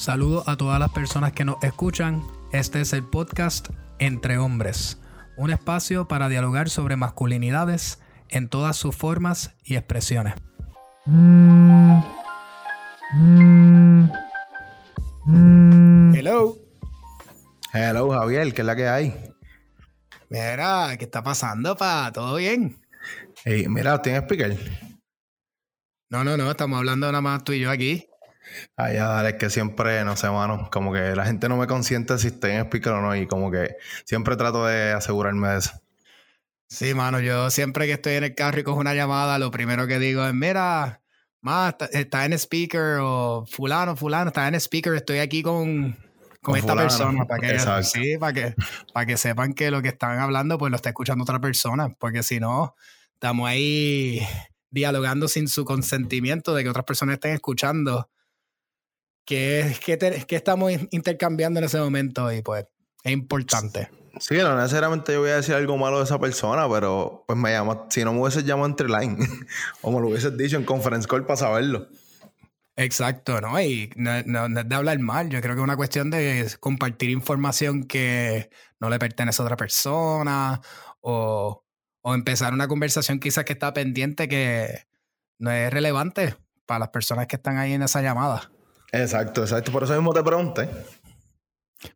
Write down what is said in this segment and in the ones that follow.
Saludos a todas las personas que nos escuchan. Este es el podcast Entre Hombres, un espacio para dialogar sobre masculinidades en todas sus formas y expresiones. Hello. Hello, Javier, ¿qué es la que hay? Mira, ¿qué está pasando, pa? ¿Todo bien? Hey, mira, ¿tienes speaker? No, no, no, estamos hablando nada más tú y yo aquí. Ya, dale, es que siempre, no sé, mano, como que la gente no me consiente si estoy en speaker o no y como que siempre trato de asegurarme de eso. Sí, mano, yo siempre que estoy en el carro y cojo una llamada, lo primero que digo es, mira, más está, en speaker o fulano, fulano, está en speaker, estoy aquí con, con, esta persona para que, sí, para que, para que sepan que lo que están hablando pues lo está escuchando otra persona, porque si no, estamos ahí dialogando sin su consentimiento de que otras personas estén escuchando que, que, estamos intercambiando en ese momento y pues es importante. Sí, no necesariamente yo voy a decir algo malo de esa persona, pero pues me llama, si no me hubieses llamado entre line o me lo hubieses dicho en conference call para saberlo. Exacto, ¿no? Y no, no, es de hablar mal, yo creo que es una cuestión de compartir información que no le pertenece a otra persona o, o empezar una conversación quizás que está pendiente que no es relevante para las personas que están ahí en esa llamada. Exacto, exacto. Por eso mismo te pregunté.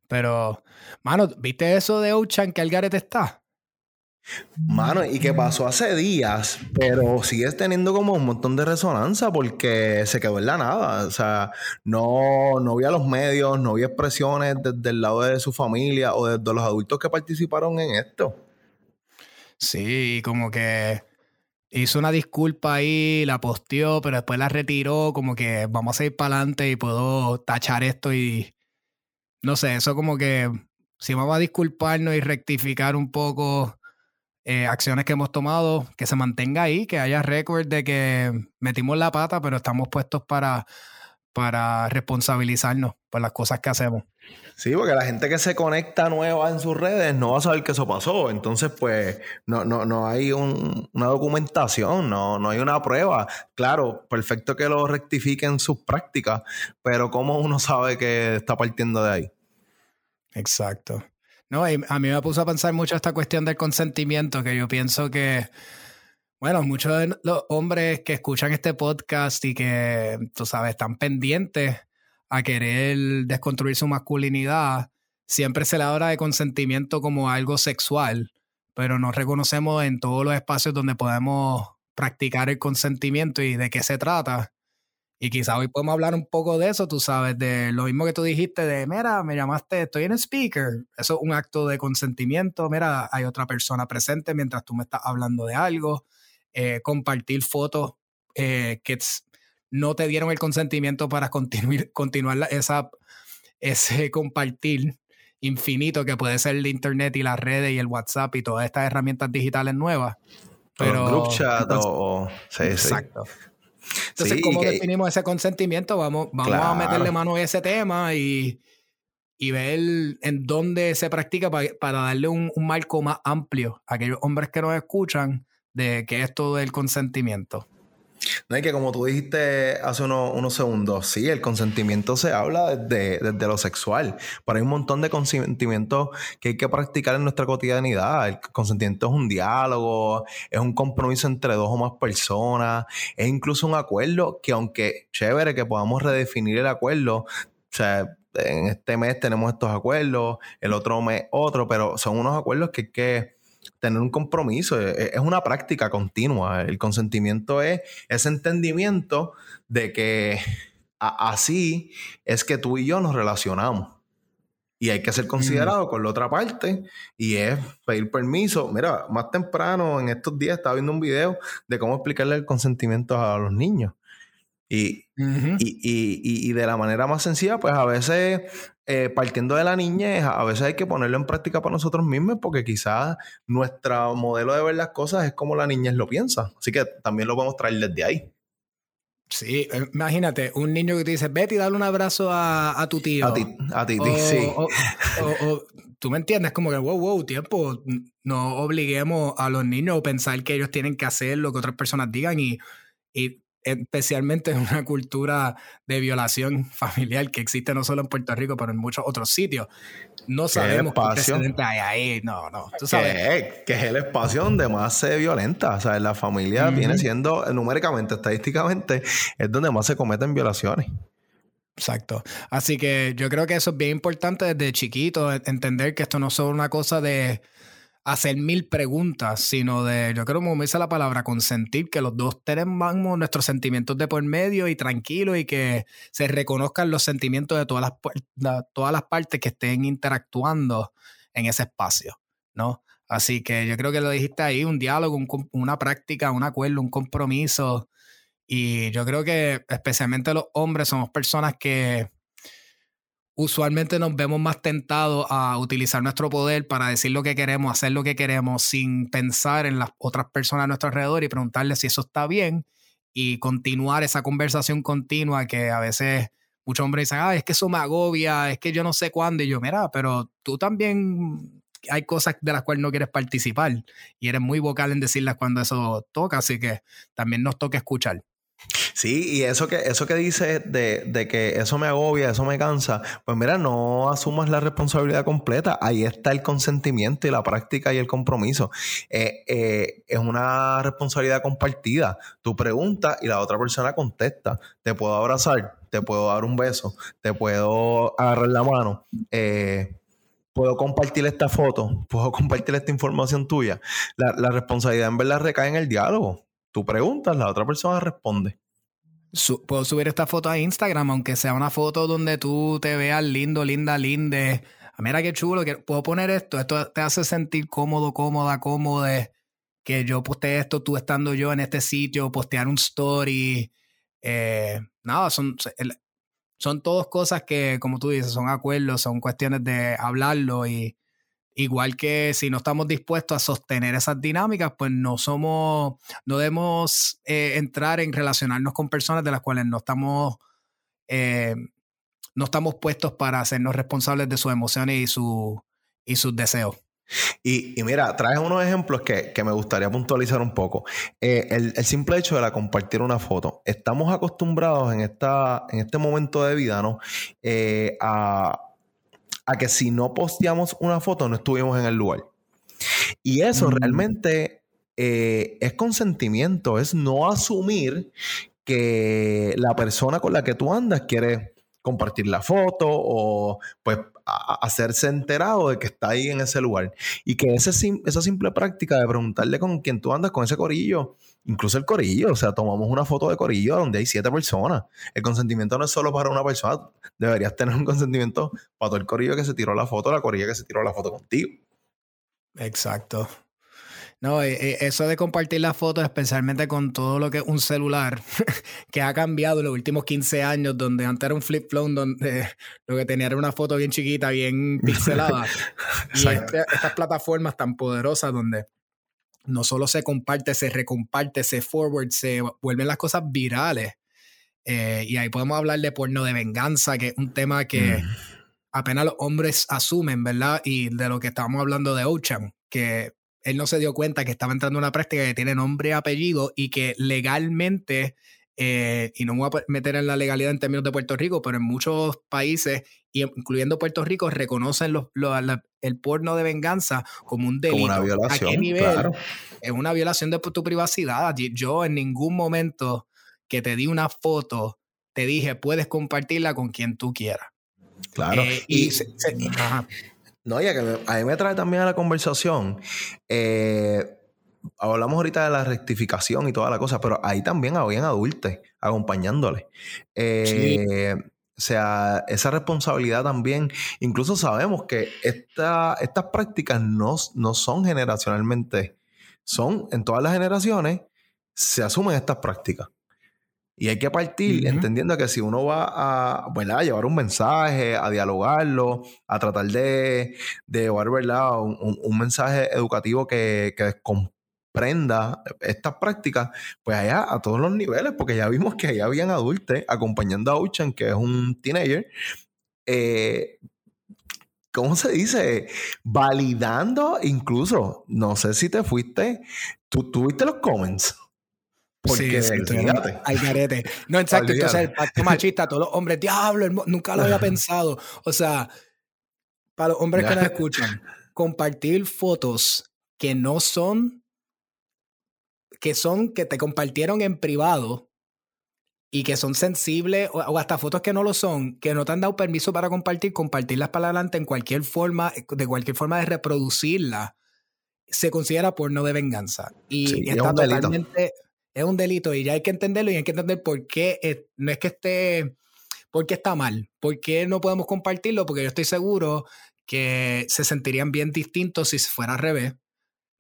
Pero, mano, ¿viste eso de Ochan que el Gareth está? Mano, y que pasó hace días, pero sigues teniendo como un montón de resonancia porque se quedó en la nada. O sea, no, no vi a los medios, no vi expresiones desde el lado de su familia o desde los adultos que participaron en esto. Sí, como que hizo una disculpa ahí, la posteó, pero después la retiró, como que vamos a ir para adelante y puedo tachar esto y no sé, eso como que si vamos a disculparnos y rectificar un poco eh, acciones que hemos tomado, que se mantenga ahí, que haya récord de que metimos la pata, pero estamos puestos para, para responsabilizarnos por las cosas que hacemos. Sí, porque la gente que se conecta nueva en sus redes no va a saber que eso pasó. Entonces, pues, no, no, no hay una documentación, no, no hay una prueba. Claro, perfecto que lo rectifiquen sus prácticas, pero ¿cómo uno sabe que está partiendo de ahí? Exacto. No, a mí me puso a pensar mucho esta cuestión del consentimiento, que yo pienso que, bueno, muchos de los hombres que escuchan este podcast y que, tú sabes, están pendientes a querer desconstruir su masculinidad, siempre se le habla de consentimiento como algo sexual, pero no reconocemos en todos los espacios donde podemos practicar el consentimiento y de qué se trata. Y quizá hoy podemos hablar un poco de eso, tú sabes, de lo mismo que tú dijiste, de, mira, me llamaste, estoy en speaker. Eso es un acto de consentimiento, mira, hay otra persona presente mientras tú me estás hablando de algo. Eh, compartir fotos eh, que no te dieron el consentimiento para continuar, continuar esa, ese compartir infinito que puede ser el internet y las redes y el WhatsApp y todas estas herramientas digitales nuevas. Pero, group chat o... exacto. Entonces, ¿cómo definimos ese consentimiento? Vamos, vamos a meterle mano a ese tema y, y ver en dónde se practica para, para darle un, un, marco más amplio a aquellos hombres que nos escuchan de qué es todo el consentimiento. No, hay que como tú dijiste hace unos, segundos, sí, el consentimiento se habla desde, lo sexual, pero hay un montón de consentimientos que hay que practicar en nuestra cotidianidad. El consentimiento es un diálogo, es un compromiso entre dos o más personas, es incluso un acuerdo que aunque chévere que podamos redefinir el acuerdo, o sea, en este mes tenemos estos acuerdos, el otro mes otro, pero son unos acuerdos que hay que tener un compromiso, e, e, es, una práctica continua. El consentimiento es ese entendimiento de que así es que tú y yo nos relacionamos. Y hay que ser considerado con la otra parte y es pedir permiso. Mira, más temprano en estos días estaba viendo un video de cómo explicarle el consentimiento a los niños. Y, y, de la manera más sencilla, pues a veces eh, partiendo de la niñez, a veces hay que ponerlo en práctica para nosotros mismos porque quizás nuestro modelo de ver las cosas es como la niñez lo piensa. Así que también lo podemos traer desde ahí. Sí, eh, imagínate, un niño que te dice, vete y dale un abrazo a, tu tío. A ti, a ti, sí. O, tú me entiendes, como que, wow, wow, tiempo, no obliguemos a los niños a pensar que ellos tienen que hacer lo que otras personas digan y, y especialmente en una cultura de violación familiar que existe no solo en Puerto Rico, pero en muchos otros sitios. No sabemos qué precedente hay ahí. No, no. ¿Tú sabes? Que, es el espacio donde más se violenta. O sea, la familia viene siendo, numéricamente, estadísticamente, es donde más se cometen violaciones. Exacto. Así que yo creo que eso es bien importante desde chiquito, entender que esto no es solo una cosa de hacer mil preguntas, sino de, yo creo, como me dice la palabra, consentir, que los dos tenemos nuestros sentimientos de por medio y tranquilo y que se reconozcan los sentimientos de todas las, todas las partes que estén interactuando en ese espacio, ¿no? Así que yo creo que lo dijiste ahí, un diálogo, una práctica, un acuerdo, un compromiso. Y yo creo que especialmente los hombres somos personas que usualmente nos vemos más tentados a utilizar nuestro poder para decir lo que queremos, hacer lo que queremos, sin pensar en las otras personas a nuestro alrededor y preguntarles si eso está bien y continuar esa conversación continua que a veces muchos hombres dicen, ah, es que eso me agobia, es que yo no sé cuándo. Y yo, mira, pero tú también hay cosas de las cuales no quieres participar y eres muy vocal en decirlas cuando eso toca, así que también nos toca escuchar. Sí, y eso que, eso que dices de, que eso me agobia, eso me cansa, pues mira, no asumas la responsabilidad completa. Ahí está el consentimiento y la práctica y el compromiso. Eh, eh, es una responsabilidad compartida. Tú preguntas y la otra persona contesta. Te puedo abrazar, te puedo dar un beso, te puedo agarrar la mano. Eh, puedo compartir esta foto, puedo compartir esta información tuya. La, la responsabilidad en verdad recae en el diálogo. Tú preguntas, la otra persona responde. Puedo subir esta foto a Instagram, aunque sea una foto donde tú te veas lindo, linda, linde. Ah, mira qué chulo, que puedo poner esto. Esto te hace sentir cómodo, cómoda, cómodo. Que yo posteé esto, tú estando yo en este sitio, postear un story. Eh, nada, son, son todas cosas que, como tú dices, son acuerdos, son cuestiones de hablarlo y Igual que si no estamos dispuestos a sostener esas dinámicas, pues no somos, no debemos eh, entrar en relacionarnos con personas de las cuales no estamos, eh, no estamos puestos para hacernos responsables de sus emociones y, su, y sus deseos. Y, mira, traes unos ejemplos que, me gustaría puntualizar un poco. Eh, el, simple hecho de la compartir una foto. Estamos acostumbrados en, esta, en este momento de vida, ¿no? a a que si no posteamos una foto no estuvimos en el lugar. Y eso mm. realmente eh, es consentimiento, es no asumir que la persona con la que tú andas quiere compartir la foto o pues hacerse enterado de que está ahí en ese lugar. Y que ese, esa simple práctica de preguntarle con quién tú andas, con ese corillo, incluso el corillo, o sea, tomamos una foto de corillo donde hay siete personas. El consentimiento no es solo para una persona, deberías tener un consentimiento para todo el corillo que se tiró la foto, la corilla que se tiró la foto contigo. Exacto. No, eh, eh, eso de compartir las fotos, especialmente con todo lo que es un celular, que ha cambiado en los últimos 15 años, donde antes era un flip phone, donde lo que tenía era una foto bien chiquita, bien pixelada. y este, estas plataformas tan poderosas donde no solo se comparte, se recomparte, se forward, se vuelven las cosas virales. Eh, y ahí podemos hablar de porno de venganza, que es un tema que mm. apenas los hombres asumen, ¿verdad? Y de lo que estábamos hablando de Ochan, que él no se dio cuenta que estaba entrando en una práctica que tiene nombre y apellido y que legalmente, eh, y no me voy a meter en la legalidad en términos de Puerto Rico, pero en muchos países, incluyendo Puerto Rico, reconocen el porno de venganza como un delito. Como una violación. Claro. Es una violación de tu privacidad. Yo en ningún momento que te di una foto, te dije, puedes compartirla con quien tú quieras. Claro. Eh, y, no, ya que a mí me trae también a la conversación. Eh, hablamos ahorita de la rectificación y toda la cosa, pero ahí también habían adultos acompañándole. Eh, o sea, esa responsabilidad también, incluso sabemos que esta, estas prácticas no, no son generacionalmente, son en todas las generaciones, se asumen estas prácticas. Y hay que partir entendiendo que si uno va a, a llevar un mensaje, a dialogarlo, a tratar de, de llevar ¿verdad? Un, mensaje educativo que, comprenda estas prácticas, pues allá a todos los niveles, porque ya vimos que allá habían adultos acompañando a Uchan, que es un teenager, eh, ¿cómo se dice? Validando incluso, no sé si te fuiste, tú tuviste los comments. Porque sí, al garete. No, exacto. Entonces, el pacto machista, todos los hombres, diablo, nunca lo había pensado. O sea, para los hombres que nos escuchan, compartir fotos que no son, que son, que te compartieron en privado y que son sensibles, o, hasta fotos que no lo son, que no te han dado permiso para compartir, compartirlas para adelante en cualquier forma, de cualquier forma de reproducirla, se considera porno de venganza. Y está totalmente es un delito y ya hay que entenderlo y hay que entender por qué no es que esté, por qué está mal, por qué no podemos compartirlo, porque yo estoy seguro que se sentirían bien distintos si fuera al revés,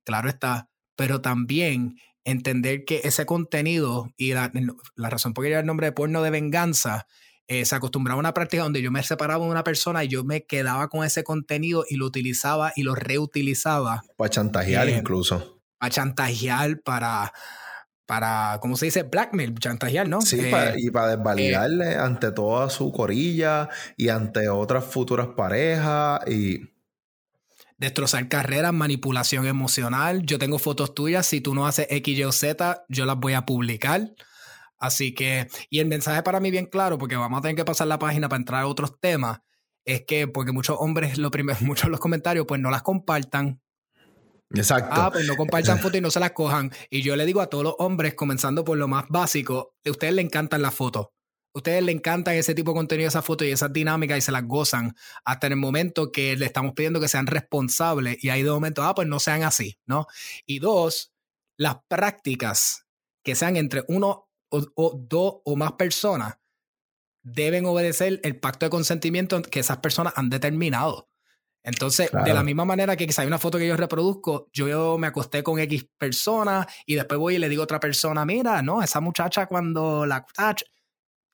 claro está, pero también entender que ese contenido y la, razón por qué lleva el nombre de porno de venganza, eh, se acostumbraba a una práctica donde yo me separaba de una persona y yo me quedaba con ese contenido y lo utilizaba y lo reutilizaba. Para chantajear eh, incluso. Para chantajear, para para, ¿cómo se dice? Blackmail, chantajear, ¿no? Sí, eh, y para desvalidarle eh, ante toda su corilla y ante otras futuras parejas y... Destrozar carreras, manipulación emocional. Yo tengo fotos tuyas, si tú no haces X, Y o Z, yo las voy a publicar. Así que, y el mensaje para mí bien claro, porque vamos a tener que pasar la página para entrar a otros temas, es que porque muchos hombres, lo primero, muchos de los comentarios, pues no las compartan, Exacto. Ah, pues no compartan fotos y no se las cojan. Y yo le digo a todos los hombres, comenzando por lo más básico, a ustedes les encantan las fotos. Ustedes les encantan ese tipo de contenido, esas fotos y esas dinámicas y se las gozan hasta en el momento que le estamos pidiendo que sean responsables y ahí de momento, ah, pues no sean así, ¿no? Y dos, las prácticas que sean entre uno o dos o más personas deben obedecer el pacto de consentimiento que esas personas han determinado. Entonces, de la misma manera que quizá hay una foto que yo reproduzco, yo me acosté con X persona y después voy y le digo a otra persona, mira, no, esa muchacha cuando la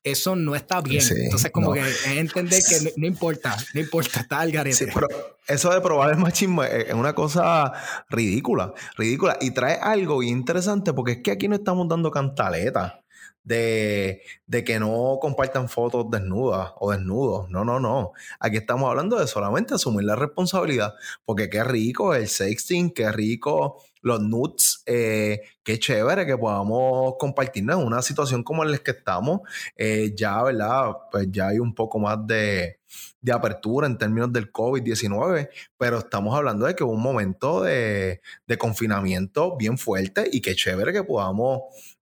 eso no está bien. Entonces, como que es entender que no, importa, no importa, está al garete. Sí, pero eso de probar el machismo es una cosa ridícula, ridícula. Y trae algo interesante porque es que aquí no estamos dando cantaleta de, que no compartan fotos desnudas o desnudos. No, no, no. Aquí estamos hablando de solamente asumir la responsabilidad. Porque qué rico el sexting, qué rico los nudes, eh, qué chévere que podamos compartirnos en una situación como en la que estamos. Eh, ya, ¿verdad? Pues ya hay un poco más de, de apertura en términos del COVID-19, pero estamos hablando de que hubo un momento de, de confinamiento bien fuerte y qué chévere que podamos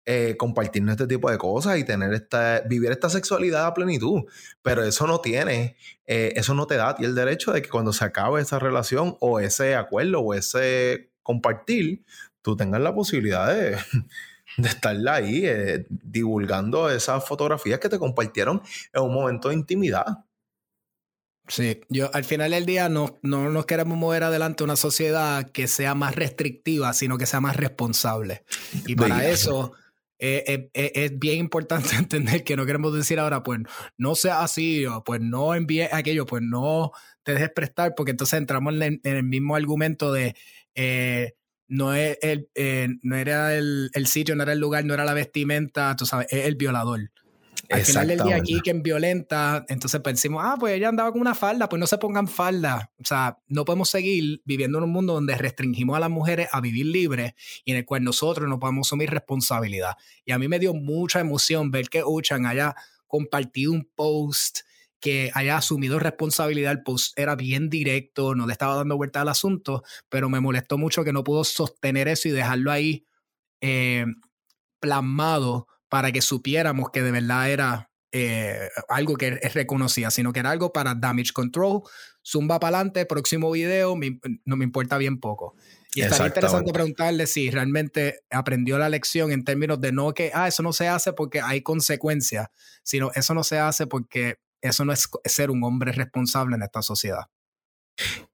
eh, compartirnos este tipo de cosas y tener esta, vivir esta sexualidad a plenitud. Pero eso no tiene, eh, eso no te da el derecho de que cuando se acabe esa relación o ese acuerdo o ese compartir, tú tengas la posibilidad de, de estar ahí eh, divulgando esas fotografías que te compartieron en un momento de intimidad. Sí, yo al final del día no, no nos queremos mover adelante una sociedad que sea más restrictiva, sino que sea más responsable. Y para eso eh, eh, es bien importante entender que no queremos decir ahora, pues no sea así, o pues no envíe aquello, pues no te dejes prestar, porque entonces entramos en, el mismo argumento de no, es el, no era el, el, sitio, no era el lugar, no era la vestimenta, tú sabes, es el violador. Al final del día aquí quien violenta, entonces pensamos, ah, pues ella andaba con una falda, pues no se pongan falda. O sea, no podemos seguir viviendo en un mundo donde restringimos a las mujeres a vivir libres y en el cual nosotros no podemos asumir responsabilidad. Y a mí me dio mucha emoción ver que Uchan haya compartido un post que haya asumido responsabilidad, el post era bien directo, no le estaba dando vuelta al asunto, pero me molestó mucho que no pudo sostener eso y dejarlo ahí eh, plasmado para que supiéramos que de verdad era eh, algo que reconocía, sino que era algo para damage control. Zumba para adelante, próximo video, no me importa bien poco. Y estaría interesante preguntarle si realmente aprendió la lección en términos de no que, ah, eso no se hace porque hay consecuencias, sino eso no se hace porque eso no es ser un hombre responsable en esta sociedad.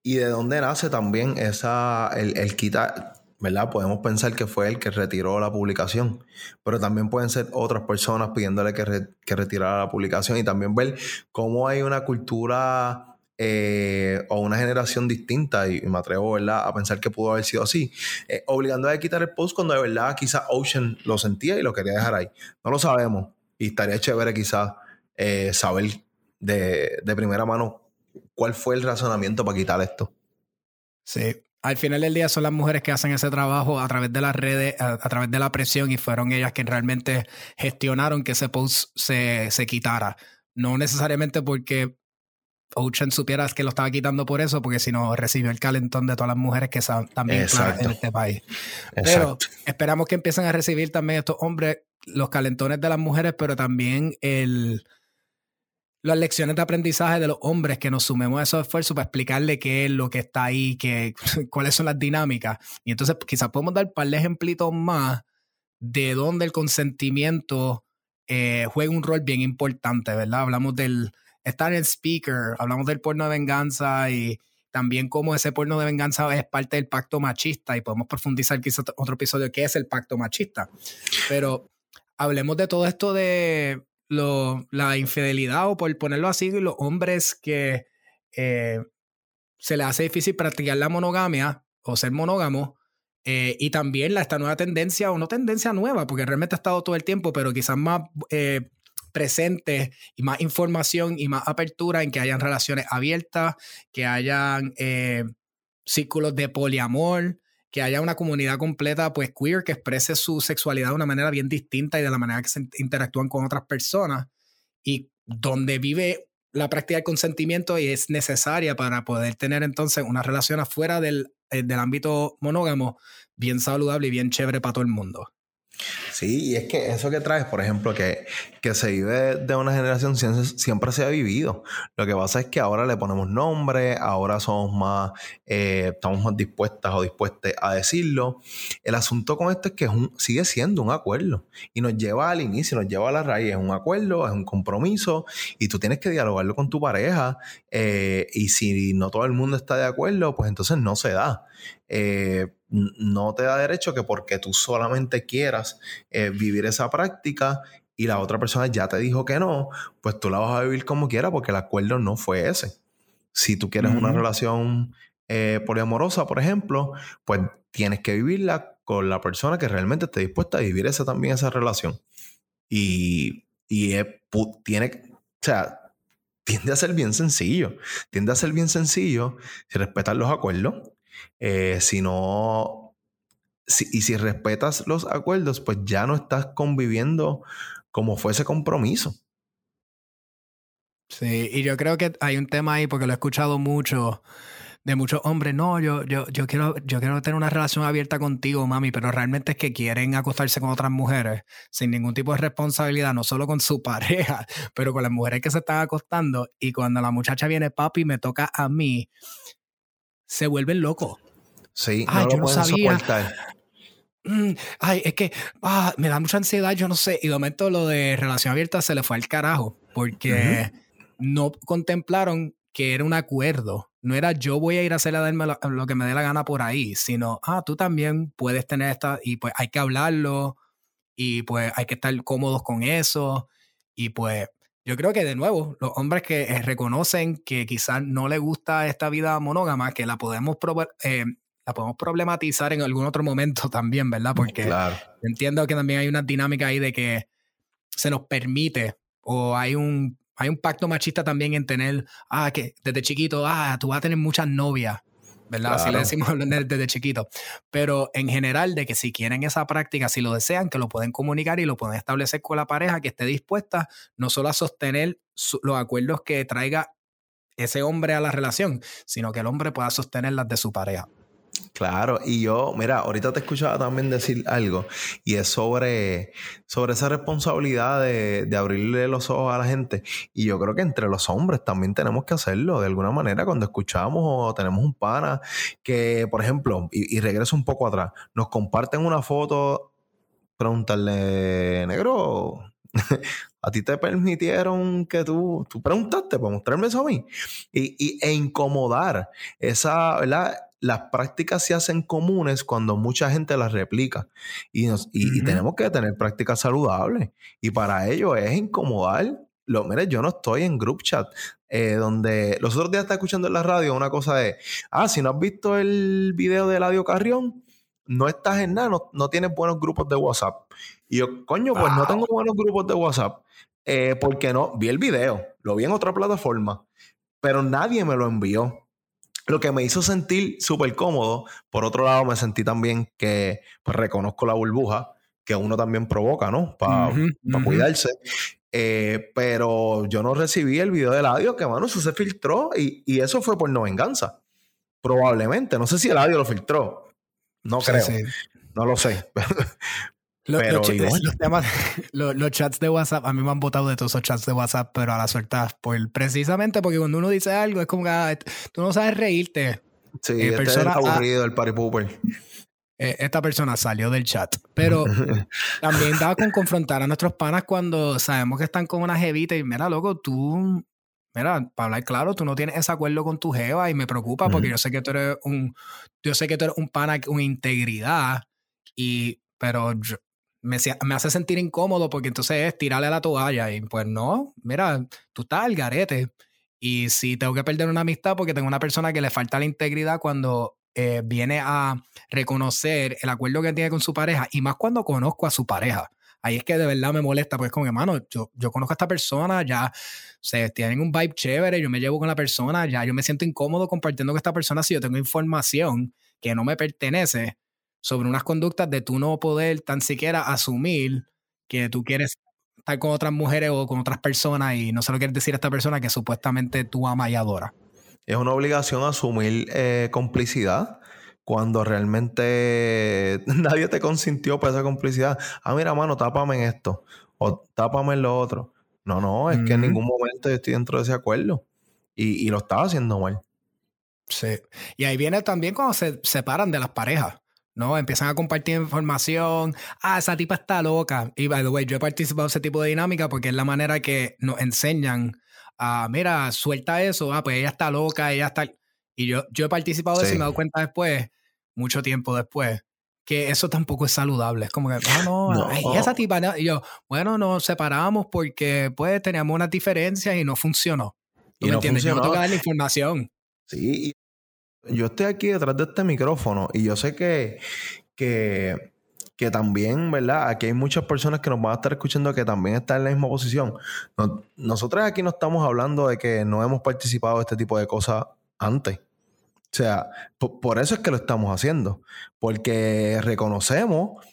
Y de dónde nace también esa, el, el quitar, ¿verdad? Podemos pensar que fue él que retiró la publicación, pero también pueden ser otras personas pidiéndole que, retirara la publicación y también ver cómo hay una cultura eh, o una generación distinta, y, me atrevo ¿verdad? a pensar que pudo haber sido así, eh, obligando a quitar el post cuando de verdad quizás Ocean lo sentía y lo quería dejar ahí. No lo sabemos y estaría chévere quizás eh, saber de, de primera mano cuál fue el razonamiento para quitar esto. Sí, al final del día son las mujeres que hacen ese trabajo a través de las redes, a, través de la presión y fueron ellas que realmente gestionaron que ese post se, se quitara. No necesariamente porque Ocean supieras que lo estaba quitando por eso, porque si no recibió el calentón de todas las mujeres que están también en este país. Pero esperamos que empiecen a recibir también estos hombres los calentones de las mujeres, pero también el, las lecciones de aprendizaje de los hombres que nos sumemos a esos esfuerzos para explicarle qué es lo que está ahí, qué, cuáles son las dinámicas. Y entonces quizás podemos dar un par de ejemplitos más de donde el consentimiento eh, juega un rol bien importante, ¿verdad? Hablamos del estar en speaker, hablamos del porno de venganza y también cómo ese porno de venganza es parte del pacto machista y podemos profundizar quizás otro episodio qué es el pacto machista. Pero hablemos de todo esto de la infidelidad o por ponerlo así, los hombres que eh, se les hace difícil practicar la monogamia o ser monógamo. Eh, y también la, esta nueva tendencia, o no tendencia nueva, porque realmente ha estado todo el tiempo, pero quizás más eh, presente y más información y más apertura en que hayan relaciones abiertas, que hayan círculos de poliamor, que haya una comunidad completa, pues queer, que exprese su sexualidad de una manera bien distinta y de la manera que se interactúan con otras personas y donde vive la práctica del consentimiento y es necesaria para poder tener entonces una relación afuera del, eh, del ámbito monógamo bien saludable y bien chévere para todo el mundo. Sí, y es que eso que traes, por ejemplo, que, que se vive de una generación siempre, se ha vivido. Lo que pasa es que ahora le ponemos nombre, ahora somos más, eh, estamos más dispuestas o dispuestas a decirlo. El asunto con esto es que sigue siendo un acuerdo y nos lleva al inicio, nos lleva a la raíz. Es un acuerdo, es un compromiso y tú tienes que dialogarlo con tu pareja. Eh, y si no todo el mundo está de acuerdo, pues entonces no se da. Eh, no te da derecho que porque tú solamente quieras eh, vivir esa práctica y la otra persona ya te dijo que no, pues tú la vas a vivir como quieras porque el acuerdo no fue ese. Si tú quieres una relación eh, poliamorosa, por ejemplo, pues tienes que vivirla con la persona que realmente esté dispuesta a vivir esa también esa relación. Y, y tiene, o sea, tiende a ser bien sencillo. Tiende a ser bien sencillo si respetar los acuerdos eh, si no, y si respetas los acuerdos, pues ya no estás conviviendo como fue ese compromiso. Sí, y yo creo que hay un tema ahí porque lo he escuchado mucho de muchos hombres, no, yo, yo, yo, quiero, yo quiero tener una relación abierta contigo, mami, pero realmente es que quieren acostarse con otras mujeres sin ningún tipo de responsabilidad, no solo con su pareja, pero con las mujeres que se están acostando. Y cuando la muchacha viene, papi, me toca a mí, se vuelven locos. Sí, no lo pueden soportar. Mm, ay, es que ah, me da mucha ansiedad, yo no sé. Y de momento lo de relación abierta se le fue al carajo porque no contemplaron que era un acuerdo. No era yo voy a ir a hacerle a darme lo, que me dé la gana por ahí, sino, ah, tú también puedes tener esta y pues hay que hablarlo y pues hay que estar cómodos con eso y pues yo creo que de nuevo, los hombres que eh, reconocen que quizás no les gusta esta vida monógama, que la podemos, eh, la podemos problematizar en algún otro momento también, ¿verdad? Porque entiendo que también hay una dinámica ahí de que se nos permite o hay un, hay un pacto machista también en tener, ah, que desde chiquito, ah, tú vas a tener muchas novias ¿verdad? Así le decimos desde chiquito. Pero en general, de que si quieren esa práctica, si lo desean, que lo pueden comunicar y lo pueden establecer con la pareja que esté dispuesta no solo a sostener los acuerdos que traiga ese hombre a la relación, sino que el hombre pueda sostener las de su pareja. Claro, y yo, mira, ahorita te escuchaba también decir algo, y es sobre, sobre esa responsabilidad de, de, abrirle los ojos a la gente. Y yo creo que entre los hombres también tenemos que hacerlo de alguna manera cuando escuchamos o tenemos un pana que, por ejemplo, y, regreso un poco atrás, nos comparten una foto, preguntarle, negro, a ti te permitieron que tú, tú preguntaste para mostrarme eso a mí y, y, e incomodar esa, ¿verdad? Las prácticas se hacen comunes cuando mucha gente las replica. Y, y, tenemos que tener prácticas saludables. Y para ello es incomodar. Lo, mire, yo no estoy en group chat eh, donde los otros días está escuchando en la radio una cosa de, ah, si no has visto el video de Ladio Carrión, no estás en nada, no, tienes buenos grupos de WhatsApp. Y yo, coño, pues no tengo buenos grupos de WhatsApp. Eh, porque no, vi el video, lo vi en otra plataforma, pero nadie me lo envió. Lo que me hizo sentir súper cómodo. Por otro lado, me sentí también que pues, reconozco la burbuja que uno también provoca, ¿no? Para cuidarse. Eh, pero yo no recibí el video del audio, que, mano, eso se filtró y, y, eso fue por no venganza. Probablemente. No sé si el audio lo filtró. No creo. No lo sé. Los, los, chats de WhatsApp, a mí me han votado de todos esos chats de WhatsApp, pero a la suerte, por, precisamente porque cuando uno dice algo, es como que ah, tú no sabes reírte. Sí, eh, este persona, es aburrido, el party pooper. Eh, esta persona salió del chat, pero también da con confrontar a nuestros panas cuando sabemos que están con una jevita y mira, loco, tú, mira, para hablar claro, tú no tienes ese acuerdo con tu jeva y me preocupa porque yo sé que tú eres un, yo sé que tú eres un pana con integridad y, pero yo, me, hace sentir incómodo porque entonces es tirarle la toalla y pues no, mira, tú estás al garete. Y si tengo que perder una amistad porque tengo una persona que le falta la integridad cuando eh, viene a reconocer el acuerdo que tiene con su pareja y más cuando conozco a su pareja. Ahí es que de verdad me molesta, pues como hermano, yo, yo conozco a esta persona, ya se tienen un vibe chévere, yo me llevo con la persona, ya yo me siento incómodo compartiendo con esta persona si yo tengo información que no me pertenece sobre unas conductas de tú no poder tan siquiera asumir que tú quieres estar con otras mujeres o con otras personas y no se lo quieres decir a esta persona que supuestamente tú amas y adoras. Es una obligación asumir eh, complicidad cuando realmente nadie te consintió por esa complicidad. Ah, mira, mano, tápame en esto o tápame en lo otro. No, no, es que en ningún momento yo estoy dentro de ese acuerdo y, y lo estaba haciendo mal. Sí. Y ahí viene también cuando se separan de las parejas. ¿No? Empiezan a compartir información. Ah, esa tipa está loca. Y, by the way, yo he participado en ese tipo de dinámica porque es la manera que nos enseñan a, mira, suelta eso. Ah, pues ella está loca, ella está... Y yo, yo he participado de eso y me he dado cuenta después, mucho tiempo después, que eso tampoco es saludable. Es como que, ah, no, no. esa tipa... Y yo, bueno, nos separamos porque, pues, teníamos unas diferencias y no funcionó. ¿Tú y me no entiendes? Funcionó. Yo tengo que dar la información. Sí, yo estoy aquí detrás de este micrófono y yo sé que, que, que, también, ¿verdad? Aquí hay muchas personas que nos van a estar escuchando que también están en la misma posición. nosotros aquí no estamos hablando de que no hemos participado de este tipo de cosas antes. O sea, por, eso es que lo estamos haciendo. Porque reconocemos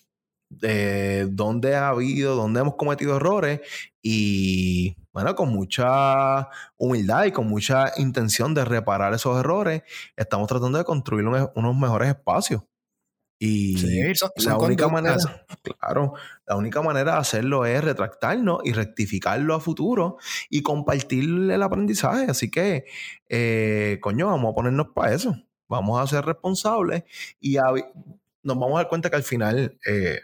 eh, dónde ha habido, dónde hemos cometido errores y bueno, con mucha humildad y con mucha intención de reparar esos errores, estamos tratando de construir unos mejores espacios. Y la única manera, claro, la única manera de hacerlo es retractarnos y rectificarlo a futuro y compartir el aprendizaje. Así que, eh, coño, vamos a ponernos para eso. Vamos a ser responsables y nos vamos a dar cuenta que al final eh,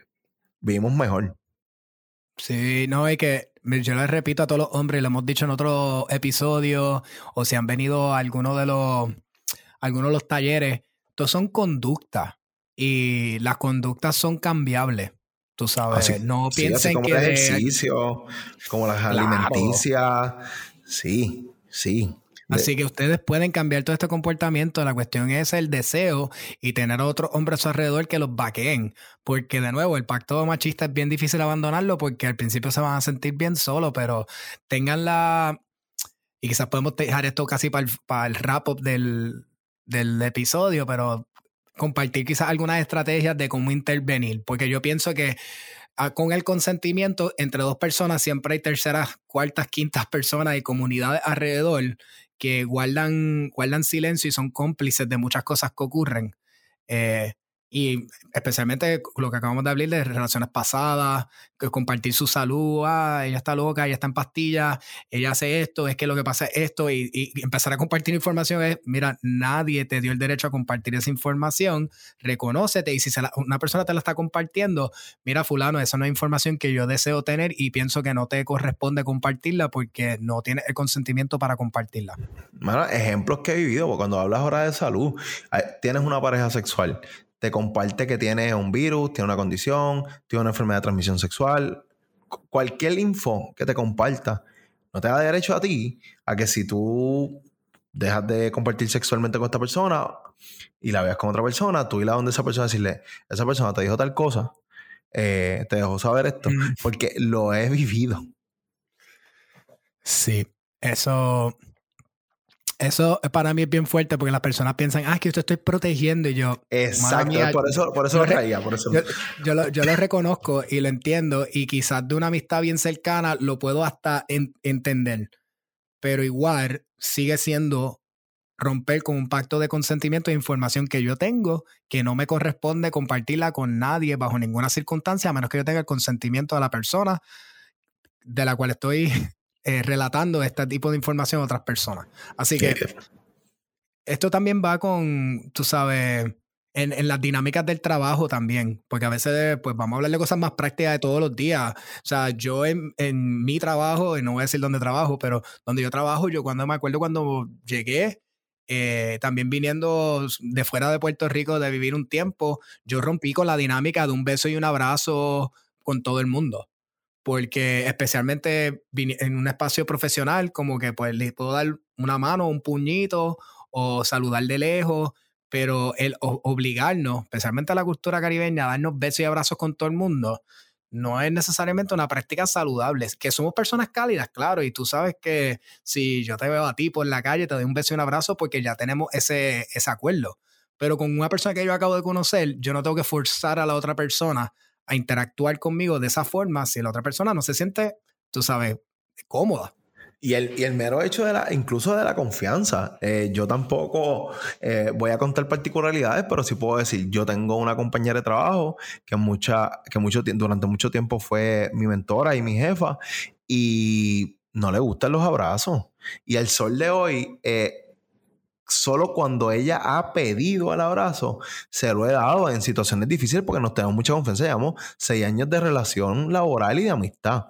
vivimos mejor. Sí, no, hay que yo les repito a todos los hombres, lo hemos dicho en otros episodios, o si han venido a alguno de los, algunos de los talleres, todos son conductas y las conductas son cambiables. Tú sabes, no piensen como que. El ejercicio, como las alimenticias. Sí, sí. Así que ustedes pueden cambiar todo este comportamiento. La cuestión es el deseo y tener a otros hombres a su alrededor que los vaqueen. Porque, de nuevo, el pacto machista es bien difícil abandonarlo porque al principio se van a sentir bien solos, pero tengan la. Y quizás podemos dejar esto casi para el, wrap-up del, del episodio, pero compartir quizás algunas estrategias de cómo intervenir. Porque yo pienso que ah, con el consentimiento entre dos personas siempre hay terceras, cuartas, quintas personas y comunidades alrededor que guardan, guardan silencio y son cómplices de muchas cosas que ocurren. Eh, y especialmente lo que acabamos de hablar de relaciones pasadas, que compartir su salud, ah, ella está loca, ella está en pastillas, ella hace esto, es que lo que pasa es esto, y, empezar a compartir información es, mira, nadie te dio el derecho a compartir esa información, reconócete, y si una persona te la está compartiendo, mira, fulano, esa no es información que yo deseo tener y pienso que no te corresponde compartirla porque no tienes el consentimiento para compartirla. Bueno, ejemplos que he vivido, cuando hablas ahora de salud, tienes una pareja sexual, te comparte que tiene un virus, tiene una condición, tiene una enfermedad de transmisión sexual. Cualquier info que te comparta no te da derecho a ti a que si tú dejas de compartir sexualmente con esta persona y la veas con otra persona, tú y la donde esa persona decirle, esa persona te dijo tal cosa, eh, te dejó saber esto, mm. porque lo he vivido. Sí, eso Eso para mí es bien fuerte porque las personas piensan, ah, que yo te estoy protegiendo y yo. Exacto, por eso, por eso lo traía, por eso. Yo, lo, yo, lo, reconozco y lo entiendo y quizás de una amistad bien cercana lo puedo hasta entender, pero igual sigue siendo romper con un pacto de consentimiento de información que yo tengo que no me corresponde compartirla con nadie bajo ninguna circunstancia a menos que yo tenga el consentimiento de la persona de la cual estoy eh, relatando este tipo de información a otras personas. Así que esto también va con, tú sabes, en, las dinámicas del trabajo también, porque a veces pues vamos a hablar de cosas más prácticas de todos los días. O sea, yo en, en mi trabajo, y no voy a decir dónde trabajo, pero donde yo trabajo, yo cuando me acuerdo cuando llegué, eh, también viniendo de fuera de Puerto Rico, de vivir un tiempo, yo rompí con la dinámica de un beso y un abrazo con todo el mundo porque especialmente en un espacio profesional, como que pues le puedo dar una mano, un puñito o saludar de lejos, pero el obligarnos, especialmente a la cultura caribeña, a darnos besos y abrazos con todo el mundo, no es necesariamente una práctica saludable. Que somos personas cálidas, claro, y tú sabes que si yo te veo a ti por la calle, te doy un beso y un abrazo porque ya tenemos ese, ese acuerdo. Pero con una persona que yo acabo de conocer, yo no tengo que forzar a la otra persona a interactuar conmigo de esa forma si la otra persona no se siente, tú sabes, cómoda. Y el, y el mero hecho de la, incluso de la confianza. Eh, yo tampoco eh, voy a contar particularidades, pero sí puedo decir, yo tengo una compañera de trabajo que, mucha, que mucho, durante mucho tiempo fue mi mentora y mi jefa, y no le gustan los abrazos. Y el sol de hoy, eh, solo cuando ella ha pedido el abrazo, se lo he dado en situaciones difíciles porque nos tenemos mucha confianza. Llevamos seis años de relación laboral y de amistad.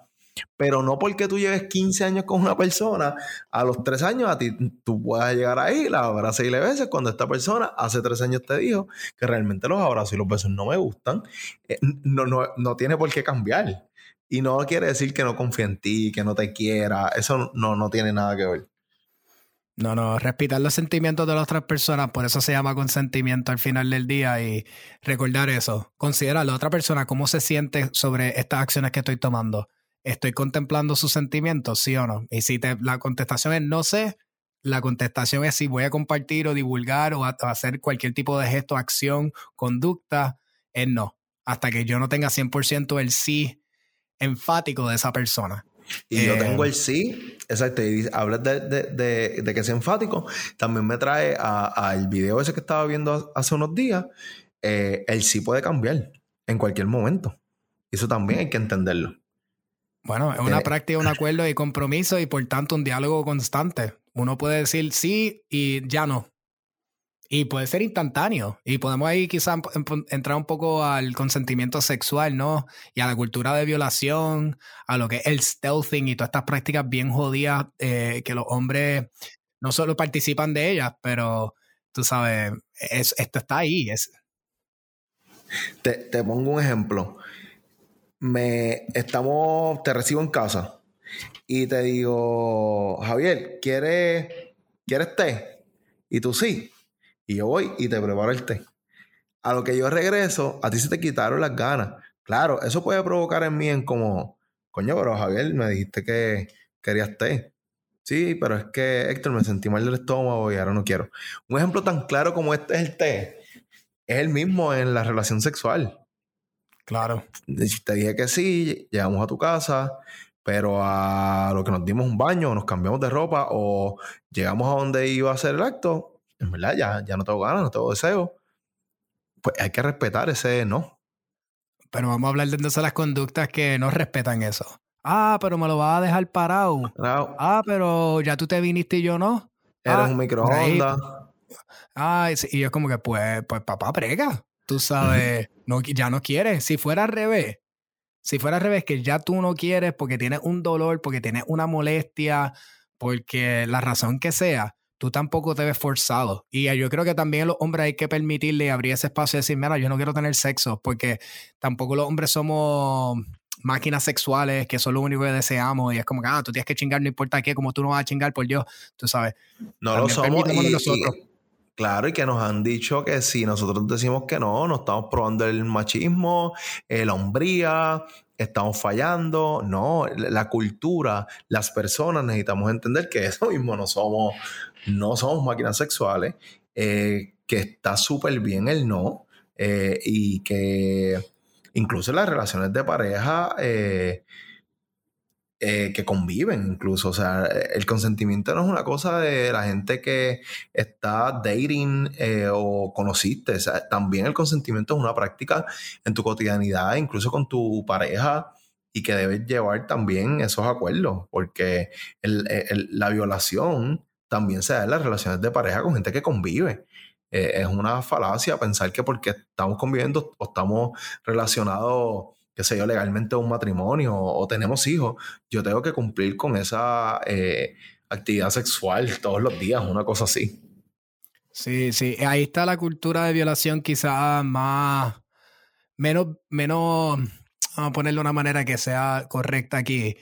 Pero no porque tú lleves 15 años con una persona, a los tres años a ti tú puedas llegar ahí, la abrazas y le cuando esta persona hace tres años te dijo que realmente los abrazos y los besos no me gustan, eh, no, no, no tiene por qué cambiar. Y no quiere decir que no confíe en ti, que no te quiera, eso no, no tiene nada que ver. No, no, respetar los sentimientos de las otras personas, por eso se llama consentimiento al final del día y recordar eso. Considera a la otra persona cómo se siente sobre estas acciones que estoy tomando. ¿Estoy contemplando sus sentimientos, sí o no? Y si te, la contestación es no sé, la contestación es si voy a compartir o divulgar o, hacer cualquier tipo de gesto, acción, conducta, es no. Hasta que yo no tenga 100% el sí enfático de esa persona. Y yo tengo eh, el sí, exacto, y hablas de, de, de, que es enfático, también me trae al video ese que estaba viendo hace unos días, eh, el sí puede cambiar en cualquier momento. Eso también hay que entenderlo. Bueno, es una eh, práctica, un acuerdo y compromiso y por tanto un diálogo constante. Uno puede decir sí y ya no. Y puede ser instantáneo. Y podemos ahí quizás entrar un poco al consentimiento sexual, ¿no? Y a la cultura de violación, a lo que es el stealthing y todas estas prácticas bien jodidas eh, que los hombres no solo participan de ellas, pero tú sabes, esto está ahí. Es... Te, te, pongo un ejemplo. Me estamos, te recibo en casa y te digo, Javier, ¿quieres, ¿quieres té? Y tú sí. Y yo voy y te preparo el té. A lo que yo regreso, a ti se te quitaron las ganas. Claro, eso puede provocar en mí en como, coño, pero Javier, me dijiste que querías té. Sí, pero es que Héctor me sentí mal del estómago y ahora no quiero. Un ejemplo tan claro como este es el té, es el mismo en la relación sexual. Claro. Te dije que sí, llegamos a tu casa, pero a lo que nos dimos un baño, nos cambiamos de ropa o llegamos a donde iba a ser el acto, en verdad ya, ya no tengo ganas, no tengo deseo, pues hay que respetar ese no. Pero vamos a hablar de entonces las conductas que no respetan eso. Ah, pero me lo vas a dejar parado. Ah, pero ya tú te viniste y yo no. Eres ah, un microondas. Ah, y yo como que, pues, pues papá, prega. Tú sabes, no, ya no quieres. Si fuera al revés, si fuera al revés, que ya tú no quieres porque tienes un dolor, porque tienes una molestia, porque la razón que sea, tú tampoco te ves forzado. Y yo creo que también a los hombres hay que permitirle abrir ese espacio y decir, mira, yo no quiero tener sexo, porque tampoco los hombres somos máquinas sexuales, que son lo único que deseamos, y es como que, ah, tú tienes que chingar, no importa qué, como tú no vas a chingar por Dios, tú sabes. No lo somos. Y, nosotros. Claro, y que nos han dicho que si nosotros decimos que no, no estamos probando el machismo, eh, la hombría, estamos fallando. No, la cultura, las personas necesitamos entender que eso mismo no somos, no somos máquinas sexuales, eh, que está súper bien el no, eh, y que incluso las relaciones de pareja eh, que conviven incluso. O sea, el consentimiento no es una cosa de la gente que está dating o conociste. O sea, también el consentimiento es una práctica en tu cotidianidad, incluso con tu pareja, y que debes llevar también esos acuerdos, porque la violación también se da en las relaciones de pareja con gente que convive. Eh, es una falacia pensar que porque estamos conviviendo o estamos relacionados qué sé yo, legalmente un matrimonio o, tenemos hijos, yo tengo que cumplir con esa eh, actividad sexual todos los días, una cosa así. Sí, sí, ahí está la cultura de violación quizás más, menos, menos, vamos a ponerlo de una manera que sea correcta aquí,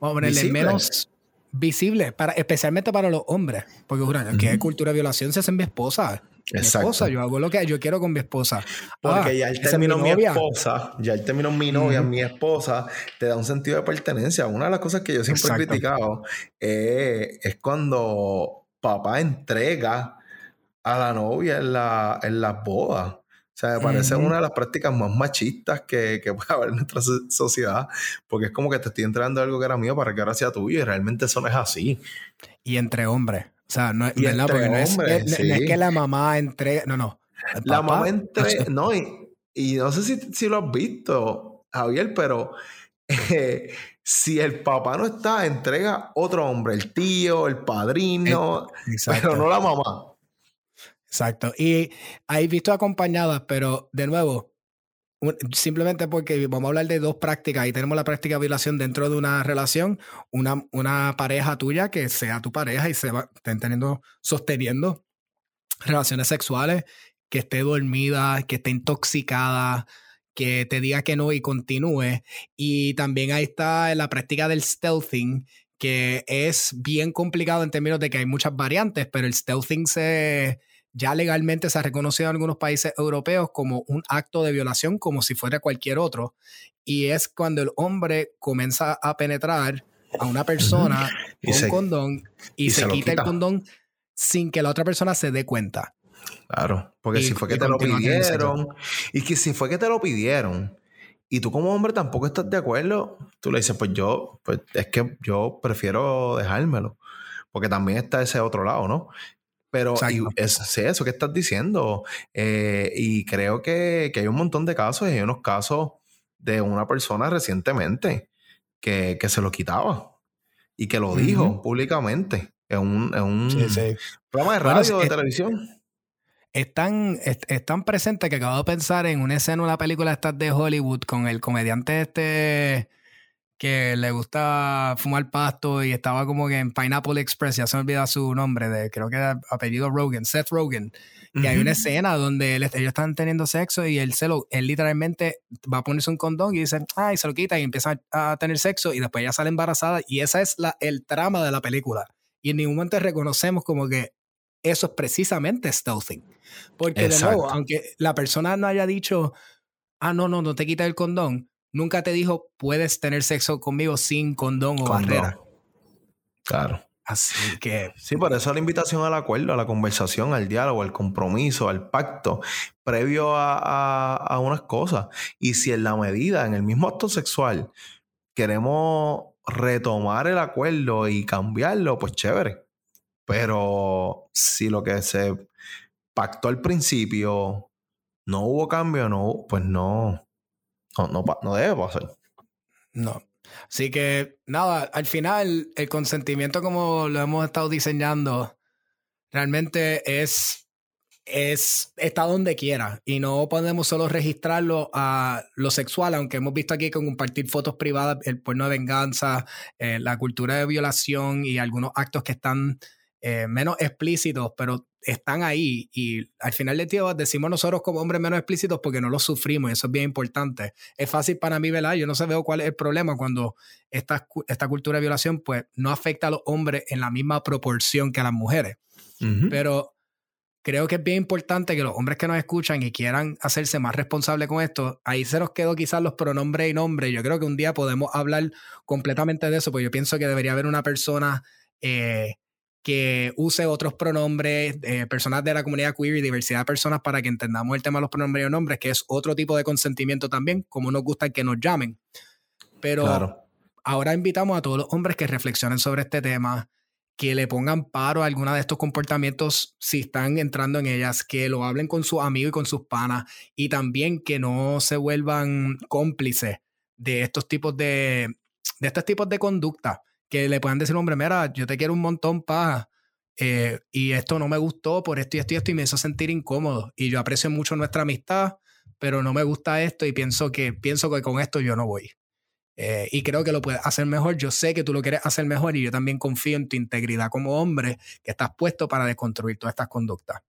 vamos a ponerle menos visible, para, especialmente para los hombres, porque juro, que cultura de violación se hace en mi esposa. Mi esposa, yo hago lo que yo quiero con mi esposa. Porque ah, ya el término mi, esposa, ya el término mi novia, mi esposa, te da un sentido de pertenencia. Una de las cosas que yo siempre he criticado eh, es cuando papá entrega a la novia en la, en las bodas. O sea, me parece una de las prácticas más machistas que, que puede haber en nuestra sociedad, porque es como que te estoy entregando algo que era mío para que ahora sea tuyo y realmente eso no es así. Y entre hombres. O sea, no, es, que la mamá entrega. No, no. La mamá entrega. No, y, no sé si, si, lo has visto, Javier, pero eh, si el papá no está, entrega otro hombre, el tío, el padrino, eh, pero no la mamá. Exacto. Y hay visto acompañadas, pero de nuevo, simplemente porque vamos a hablar de dos prácticas y tenemos la práctica de violación dentro de una relación, una, una pareja tuya que sea tu pareja y se va, estén teniendo, sosteniendo relaciones sexuales, que esté dormida, que esté intoxicada, que te diga que no y continúe. Y también ahí está la práctica del stealthing, que es bien complicado en términos de que hay muchas variantes, pero el stealthing se ya legalmente se ha reconocido en algunos países europeos como un acto de violación como si fuera cualquier otro. Y es cuando el hombre comienza a penetrar a una persona con condón y, se, quita, el condón sin que la otra persona se dé cuenta. Claro, porque si fue que te lo pidieron y que si fue que te lo pidieron y tú como hombre tampoco estás de acuerdo, tú le dices, pues yo, pues es que yo prefiero dejármelo, porque también está ese otro lado, ¿no? Pero es, eso que estás diciendo. Eh, y creo que, hay un montón de casos, y hay unos casos de una persona recientemente que, se lo quitaba y que lo dijo públicamente en un, en un programa de radio o de televisión. Es tan, presente que acabo de pensar en una escena de una película esta de Hollywood con el comediante este que le gusta fumar pasto y estaba como que en Pineapple Express, ya se me olvida su nombre, de, creo que era apellido Rogan, Seth Rogan. Y hay una escena donde ellos están teniendo sexo y él, se lo, él literalmente va a ponerse un condón y dice, ay, se lo quita y empieza a tener sexo y después ella sale embarazada y esa es la, el trama de la película. Y en ningún momento reconocemos como que eso es precisamente stealthing. Porque de nuevo, aunque la persona no haya dicho, ah, no, no, no te quita el condón, nunca te dijo, puedes tener sexo conmigo sin condón o barrera. Claro. Así que. Sí, por eso la invitación al acuerdo, a la conversación, al diálogo, al compromiso, al pacto, previo a, unas cosas. Y si en la medida, en el mismo acto sexual, queremos retomar el acuerdo y cambiarlo, pues chévere. Pero si lo que se pactó al principio no hubo cambio, no, pues no, no, no, debe pasar. No. Así que, nada, al final, el consentimiento como lo hemos estado diseñando, realmente es, es, está donde quiera. Y no podemos solo registrarlo a lo sexual, aunque hemos visto aquí con compartir fotos privadas, el porno de venganza, eh, la cultura de violación y algunos actos que están eh, menos explícitos, pero están ahí y al final del día decimos nosotros como hombres menos explícitos porque no los sufrimos y eso es bien importante. Es fácil para mí, ¿verdad? Yo no sé veo cuál es el problema cuando esta, esta cultura de violación pues no afecta a los hombres en la misma proporción que a las mujeres. Pero creo que es bien importante que los hombres que nos escuchan y quieran hacerse más responsables con esto, ahí se nos quedó quizás los pronombres y nombres. Yo creo que un día podemos hablar completamente de eso, porque yo pienso que debería haber una persona eh, que use otros pronombres, eh, personas de la comunidad queer y diversidad de personas para que entendamos el tema de los pronombres y nombres, que es otro tipo de consentimiento también, como nos gusta que nos llamen. Pero ahora invitamos a todos los hombres que reflexionen sobre este tema, que le pongan paro a alguna de estos comportamientos si están entrando en ellas, que lo hablen con sus amigos y con sus panas y también que no se vuelvan cómplices de estos tipos de, de estos tipos de conducta, que le puedan decir, hombre, mira, yo te quiero un montón, pa, eh, y esto no me gustó por esto y esto y esto y me hizo sentir incómodo y yo aprecio mucho nuestra amistad, pero no me gusta esto y pienso que, pienso que con esto yo no voy. Eh, y creo que lo puedes hacer mejor. Yo sé que tú lo quieres hacer mejor y yo también confío en tu integridad como hombre que estás puesto para desconstruir todas estas conductas.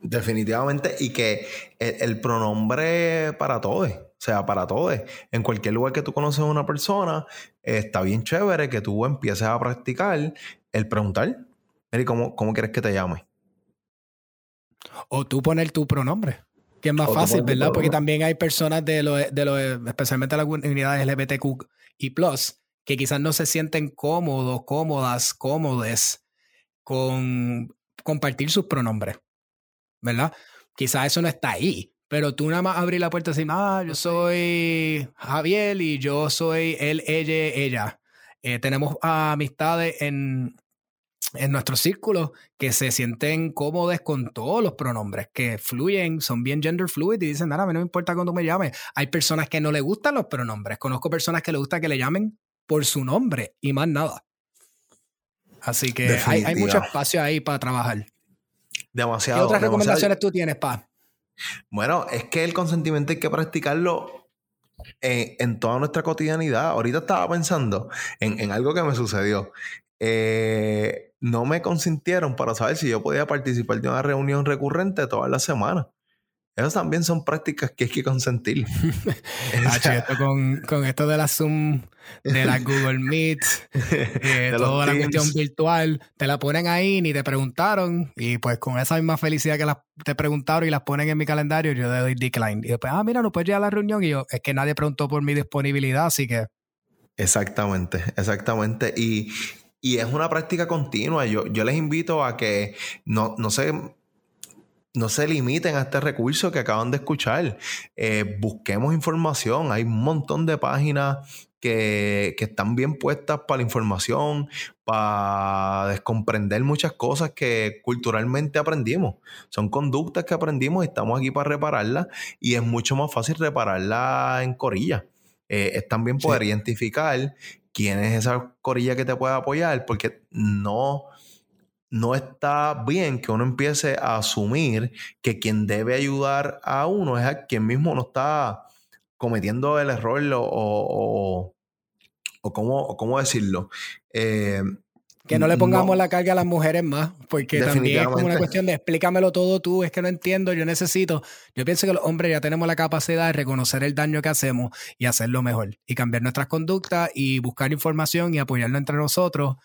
Definitivamente, y que el, pronombre para todos, o sea, para todos, en cualquier lugar que tú conoces a una persona, está bien chévere que tú empieces a practicar el preguntar, ¿cómo, cómo quieres que te llame? O tú poner tu pronombre que es más fácil, ¿verdad? Porque también hay personas de los, de los, especialmente de la comunidad LGBTQ y plus, que quizás no se sienten cómodos, cómodas, cómodes con compartir sus pronombres, ¿verdad? Quizás eso no está ahí, pero tú nada más abrir la puerta y decir, ah, yo soy Javier y yo soy él, ella, ella. Eh, tenemos amistades en, en nuestro círculo que se sienten cómodos con todos los pronombres, que fluyen, son bien gender fluid y dicen, nada, a mí no me importa cuando me llames. Hay personas que no le gustan los pronombres. Conozco personas que le gusta que le llamen por su nombre y más nada. Así que hay, mucho espacio ahí para trabajar. Demasiado. ¿Qué otras recomendaciones tú tienes, Pa? Bueno, es que el consentimiento hay que practicarlo en, toda nuestra cotidianidad. Ahorita estaba pensando en, en algo que me sucedió. Eh, no me consintieron para saber si yo podía participar de una reunión recurrente todas las semanas. Esas también son prácticas que hay que consentir. con, esto de la Zoom, de la Google Meet, de toda la cuestión virtual, te la ponen ahí, ni te preguntaron, y pues con esa misma felicidad que te preguntaron y las ponen en mi calendario, yo le doy decline. Y después, ah, mira, no puedes llegar a la reunión, y yo, es que nadie preguntó por mi disponibilidad, así que Exactamente, exactamente. Y, es una práctica continua. Yo, yo les invito a que no, no se no se limiten a este recurso que acaban de escuchar. Eh, busquemos información. Hay un montón de páginas que, que, están bien puestas para la información, para descomprender muchas cosas que culturalmente aprendimos. Son conductas que aprendimos y estamos aquí para repararlas. Y es mucho más fácil repararlas en corilla. Eh, es también poder identificar quién es esa corilla que te puede apoyar, porque no, no está bien que uno empiece a asumir que quien debe ayudar a uno es a quien mismo no está cometiendo el error o, o, o, cómo, cómo, decirlo. Eh, que no le pongamos la carga a las mujeres más, porque también es como una cuestión de explícamelo todo tú, es que no entiendo, yo necesito. Yo pienso que los hombres ya tenemos la capacidad de reconocer el daño que hacemos y hacerlo mejor, y cambiar nuestras conductas y buscar información y apoyarlo entre nosotros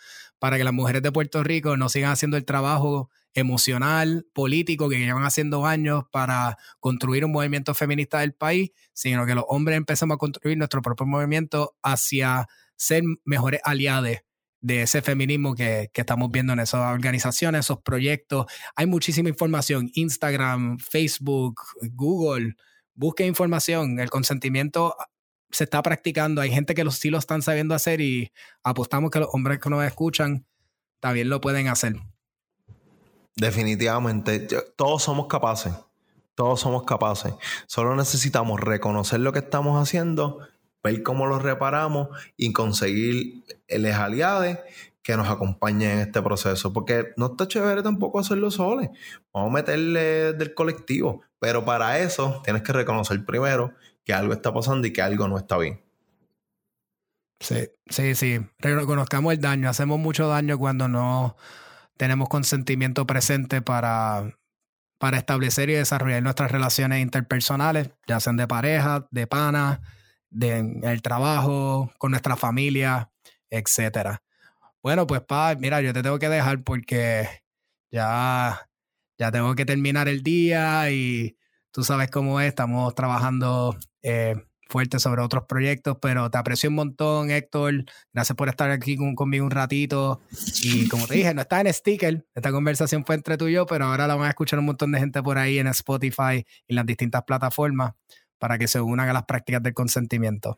para que las mujeres de Puerto Rico no sigan haciendo el trabajo emocional, político que llevan haciendo años para construir un movimiento feminista del país, sino que los hombres empezamos a construir nuestro propio movimiento hacia ser mejores aliados de ese feminismo que, estamos viendo en esas organizaciones, esos proyectos. Hay muchísima información, Instagram, Facebook, Google. Busque información, el consentimiento se está practicando, hay gente que sí lo están sabiendo hacer y apostamos que los hombres que nos escuchan también lo pueden hacer. Definitivamente, todos somos capaces, todos somos capaces. Solo necesitamos reconocer lo que estamos haciendo ver cómo lo reparamos y conseguir les aliados que nos acompañen en este proceso. Porque no está chévere tampoco hacerlo solo. Vamos a meterle del colectivo. Pero para eso tienes que reconocer primero que algo está pasando y que algo no está bien. Sí, sí, sí. Reconozcamos el daño. Hacemos mucho daño cuando no tenemos consentimiento presente para, para establecer y desarrollar nuestras relaciones interpersonales, ya sean de pareja, de pana, de, el trabajo, con nuestra familia, etcétera. Bueno, pues pa, mira, yo te tengo que dejar porque ya ya tengo que terminar el día y tú sabes cómo es, estamos trabajando eh, fuerte sobre otros proyectos, pero te aprecio un montón, Héctor. Gracias por estar aquí conmigo un ratito. Y como te dije, no está en sticker. Esta conversación fue entre tú y yo, pero ahora la van a escuchar un montón de gente por ahí en Spotify y en las distintas plataformas para que se unan a las prácticas del consentimiento.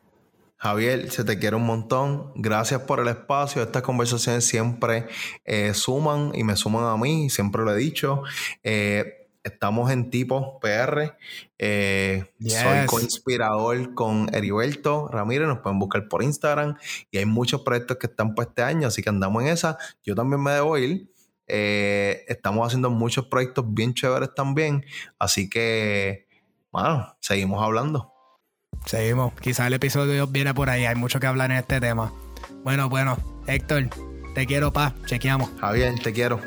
Javier, se te quiere un montón. Gracias por el espacio. Estas conversaciones siempre eh, suman y me suman a mí, siempre lo he dicho. Eh, estamos en Tipo PR. Eh, soy co-inspirador con Heriberto Ramírez. Nos pueden buscar por Instagram. Y hay muchos proyectos que están por este año, así que andamos en esa. Yo también me debo ir. Eh, estamos haciendo muchos proyectos bien chéveres también. Así que, bueno, seguimos hablando. Seguimos. Quizás el episodio viene por ahí. Hay mucho que hablar en este tema. Bueno, bueno. Héctor, te quiero, pa. Chequeamos. Javier, te quiero.